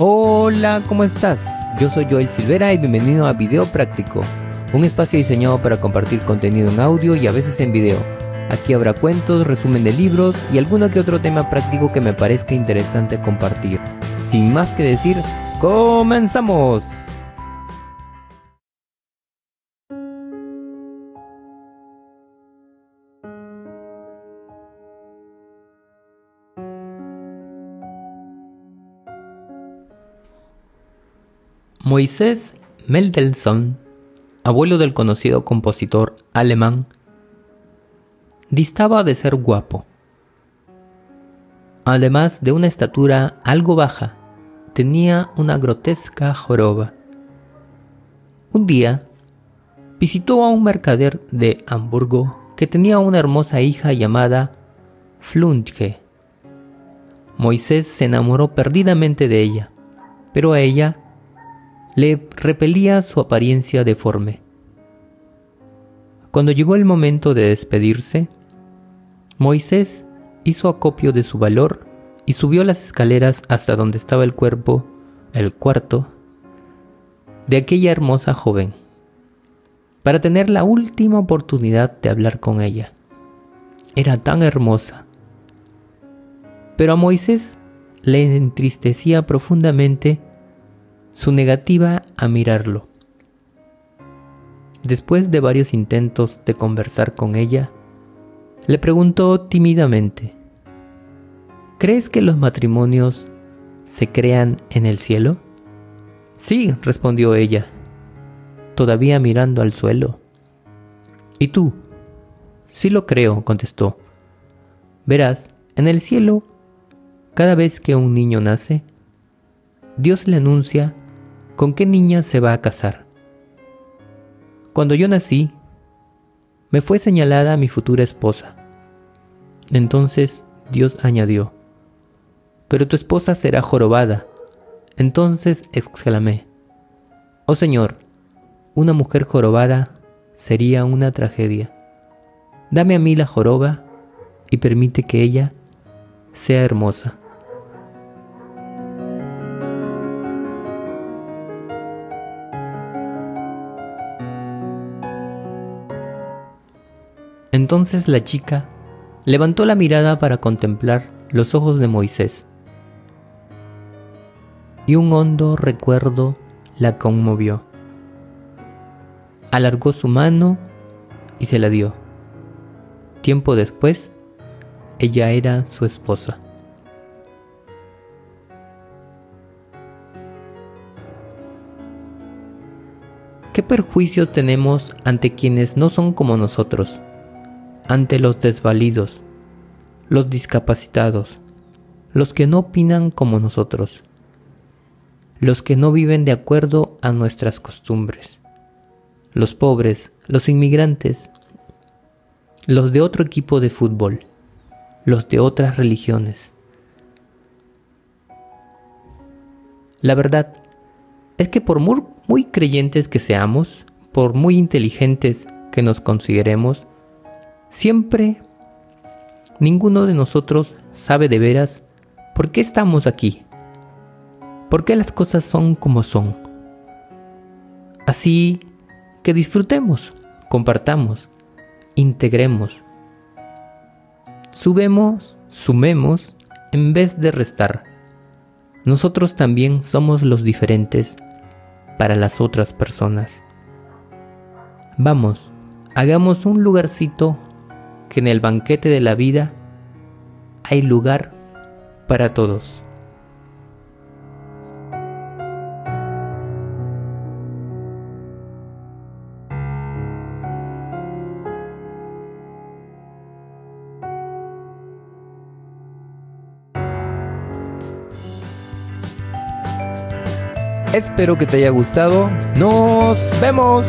Hola, ¿cómo estás? Yo soy Joel Silvera y bienvenido a Video Práctico, un espacio diseñado para compartir contenido en audio y a veces en video. Aquí habrá cuentos, resumen de libros y alguno que otro tema práctico que me parezca interesante compartir. Sin más que decir, ¡comenzamos! Moisés Mendelssohn, abuelo del conocido compositor alemán, distaba de ser guapo. Además de una estatura algo baja, tenía una grotesca joroba. Un día, visitó a un mercader de Hamburgo que tenía una hermosa hija llamada Flunche. Moisés se enamoró perdidamente de ella, pero a ella le repelía su apariencia deforme. Cuando llegó el momento de despedirse, Moisés hizo acopio de su valor y subió las escaleras hasta donde estaba el cuerpo, el cuarto, de aquella hermosa joven, para tener la última oportunidad de hablar con ella. Era tan hermosa. Pero a Moisés le entristecía profundamente su negativa a mirarlo. Después de varios intentos de conversar con ella, le preguntó tímidamente, ¿Crees que los matrimonios se crean en el cielo? Sí, respondió ella, todavía mirando al suelo. ¿Y tú? Sí lo creo, contestó. Verás, en el cielo, cada vez que un niño nace, Dios le anuncia ¿Con qué niña se va a casar? Cuando yo nací, me fue señalada mi futura esposa. Entonces Dios añadió, pero tu esposa será jorobada. Entonces exclamé, oh Señor, una mujer jorobada sería una tragedia. Dame a mí la joroba y permite que ella sea hermosa. Entonces la chica levantó la mirada para contemplar los ojos de Moisés. Y un hondo recuerdo la conmovió. Alargó su mano y se la dio. Tiempo después, ella era su esposa. ¿Qué perjuicios tenemos ante quienes no son como nosotros? Ante los desvalidos, los discapacitados, los que no opinan como nosotros, los que no viven de acuerdo a nuestras costumbres, los pobres, los inmigrantes, los de otro equipo de fútbol, los de otras religiones. La verdad es que por muy, creyentes que seamos, por muy inteligentes que nos consideremos, Siempre ninguno de nosotros sabe de veras por qué estamos aquí, por qué las cosas son como son. Así que disfrutemos, compartamos, integremos, subemos, sumemos en vez de restar. Nosotros también somos los diferentes para las otras personas. Vamos, hagamos un lugarcito que en el banquete de la vida hay lugar para todos. Espero que te haya gustado. Nos vemos.